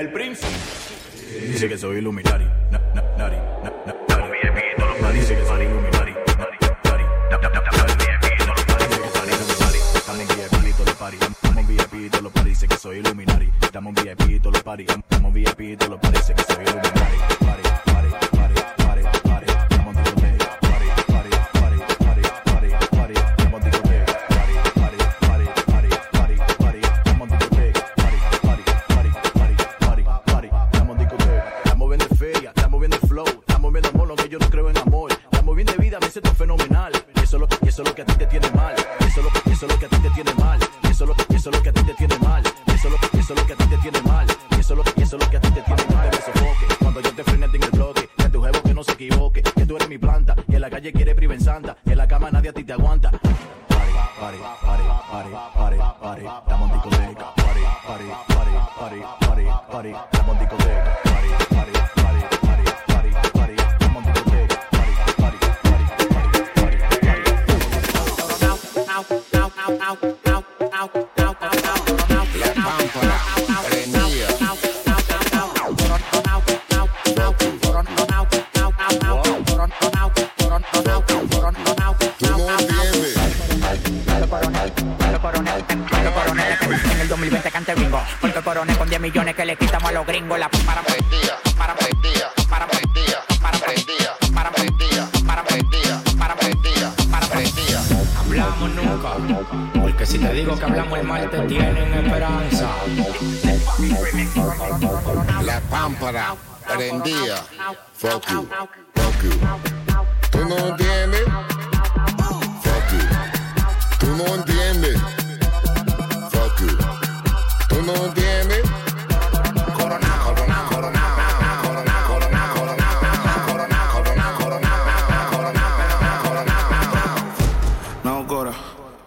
el príncipe. Dice que soy Illuminati. Nari, Dice que soy Illuminati. VIP todos los paris, sé que soy Illuminati. VIP todos los paris, VIP todos los paris, sé que soy Illuminati. Te tiene mal. Y eso, es lo, y eso es lo que a ti te tiene mal. Y eso, es lo, y eso es lo que a ti te tiene mal. No te sofoque cuando yo te frene en el bloque. Que tu jevo que no se equivoque. Que tú eres mi planta. Y en la calle quiere priven santa. Y en la cama nadie a ti te aguanta. En el 2020 cante bingo. Porque coroné con 10 millones que le quitamos a los gringos. La para Prendía, para prendía, para prendía, para prendía, para prendía, para prendía, para prendía, para prendía. Hablamos nunca, porque si te digo que hablamos el mal te tienen esperanza. La pámpara prendía. Fuck you, fuck you. Tú no entiendes.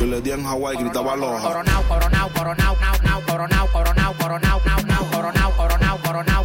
Yo le di en Hawái, gritaba aloha. Coronao, coronao, coronao, nao, nao, coronao, coronao, coronao, nao, nao, coronao, coronao, coronao, nao, nao, coronao,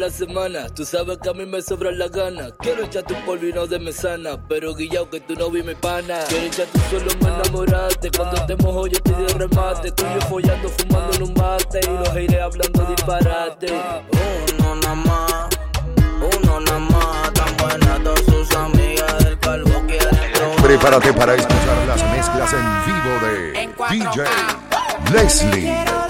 La semana. Tú sabes que a mí me sobra la gana. Quiero echarte un polvino de mesana. Pero guillao que tú no vi mi pana. Quiero echarte un solo me enamoraste. Cuando te mojo yo estoy de remate. Tú y yo follando, fumando en un mate. Y los iré hablando disparate. Uno nada más. Uno nada más. Tan buena todas sus amigas del calvo quieren. Prepárate para escuchar las mezclas en vivo de En 4K. DJ Leslie.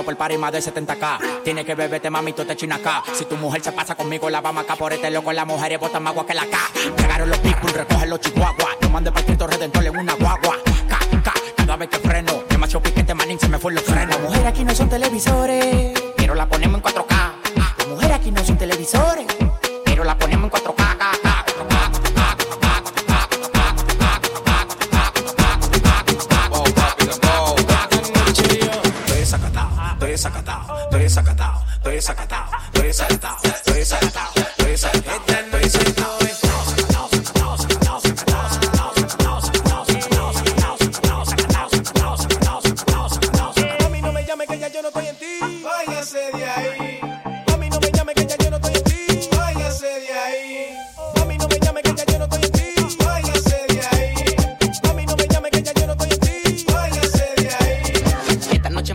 el party más de 70k. Tiene que beberte, mami, tú te china acá. Si tu mujer se pasa conmigo, la vamos acá por este loco. La mujer bota más agua que la K. Llegaron los people, recogen los chihuahuas. Yo mandé para Cristo Redentor en una guagua. K, K, cada vez que freno. Demasiado piquete, manín, se me fue los frenos. Las mujeres aquí no son televisores, pero la ponemos en 4K.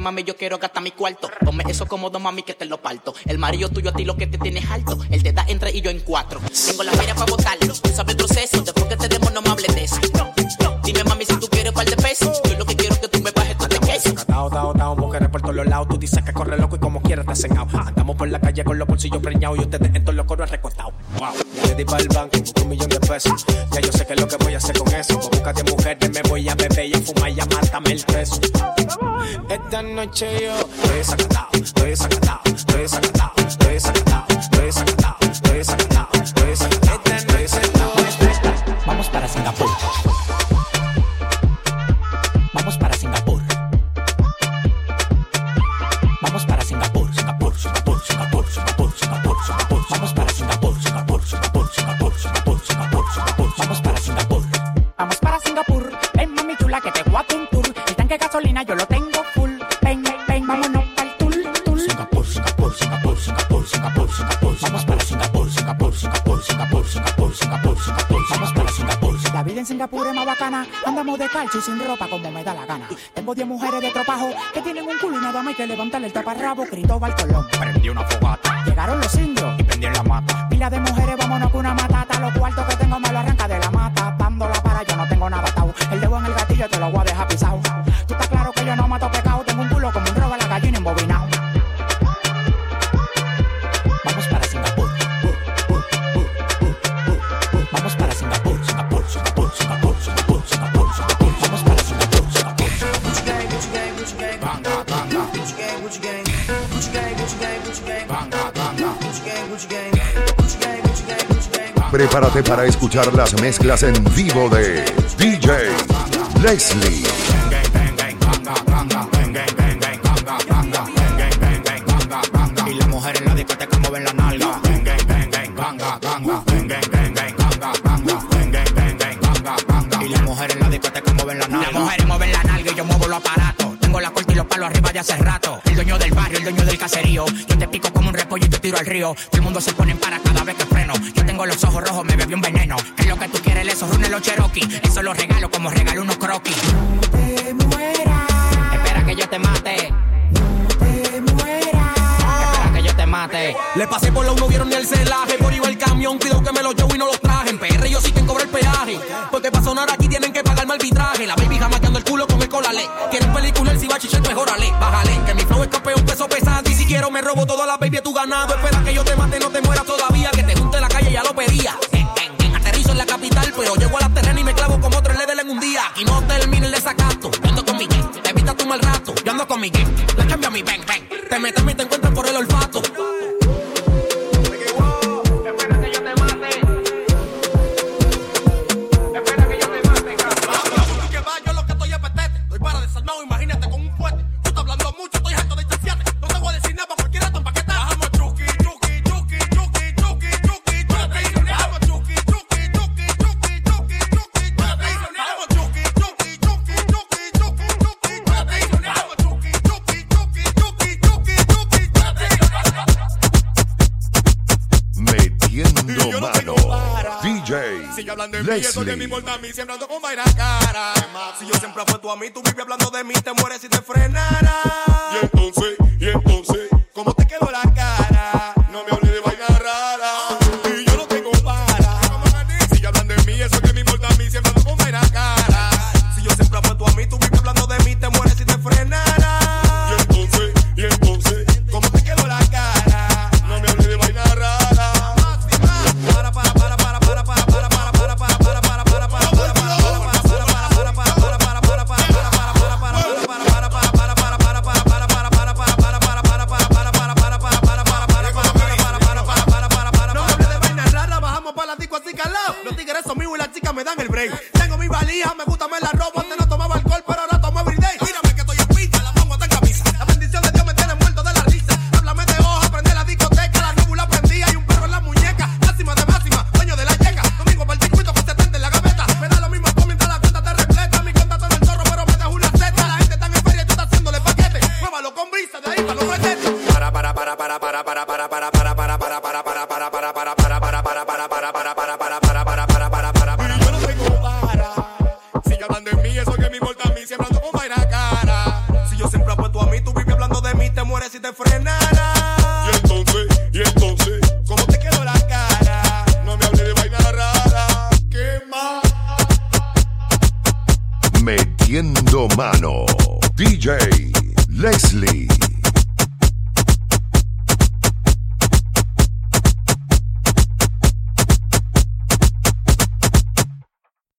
Mami, yo quiero gastar mi cuarto. Ponme eso cómodo, mami, que te lo parto. El marido tuyo a ti lo que te tienes alto. Él te da entre y yo en cuatro. Tengo la feria para botarlo. Tú sabes el proceso. Después que te demos, no me hables de eso. Dime, mami, si tú quieres par de pesos. Yo lo que quiero es que tú me bajes tu de queso. Dao, dao, dao, mujeres por todos los lados. Tú dices que corre loco y como quieras te out. Andamos por la calle con los bolsillos preñados y ustedes en todos los coros recostados. Wow. Ya di para el banco un millón de pesos. Ya yo sé que es lo que voy a hacer con eso. Busca de mujeres me voy a beber y a fumar y a mátame el peso. Esta noche yo estoy desacatado, estoy desacatado, estoy desacatado, La vida en Singapur es más bacana. Andamos de calcio y sin ropa como me da la gana. Tengo 10 mujeres de tropajo que tienen un culo y nada más que levantarle el taparrabo. Cristóbal Colón. Prendí una fogata. Llegaron los indios y prendí en la mata. Pila de mujeres, vámonos con una matata. Los cuartos que tengo me lo arranca de la mata. Dándola para yo no tengo nada atado. El dedo en el gatillo te lo voy a dejar pisado. Prepárate para escuchar las mezclas en vivo de DJ Leslie. De hace rato. El dueño del barrio, el dueño del caserío. Yo te pico como un repollo y te tiro al río. Todo el mundo se pone en para cada vez que freno. Yo tengo los ojos rojos, me bebí un veneno. ¿Qué es lo que tú quieres? Esos runes los Cherokee. Eso los regalo como regalo unos croquis. No te mueras. Espera que yo te mate. No te mueras. Espera que yo te mate. Le pasé por la no vieron ni el celaje. Por iba el camión, cuidado que me lo llevo y no lo traje. En PR yo sí que cobra el peaje. Porque para sonar aquí tienen que pagarme arbitraje. La baby jamaqueando el culo con el colale. Chichar, mejorale. Bájale, que mi flow es campeón, peso pesado. Y si quiero me robo toda la baby de tu ganado. Espera que yo te mate, no te mueras todavía. Que te junte en la calle, ya lo pedía. En, en, aterrizo en la capital, pero llego a la terrena y me clavo como tres levels en un día. Y no termine el desacato. Ando con mi te evita tu mal rato. Yo ando con mi gang, le cambio a mi bang bang. Te metes y te DJ Sigue hablando de mí, eso que me importa a mí, siempre ando con vaina cara. Si yo siempre apuesto a mí, tú vives hablando de mí, te mueres si te frenara. Y entonces, y entonces, ¿cómo te quedó la cara? dan el break. Tengo mi valija, me gusta me la ropa mano. DJ Leslie.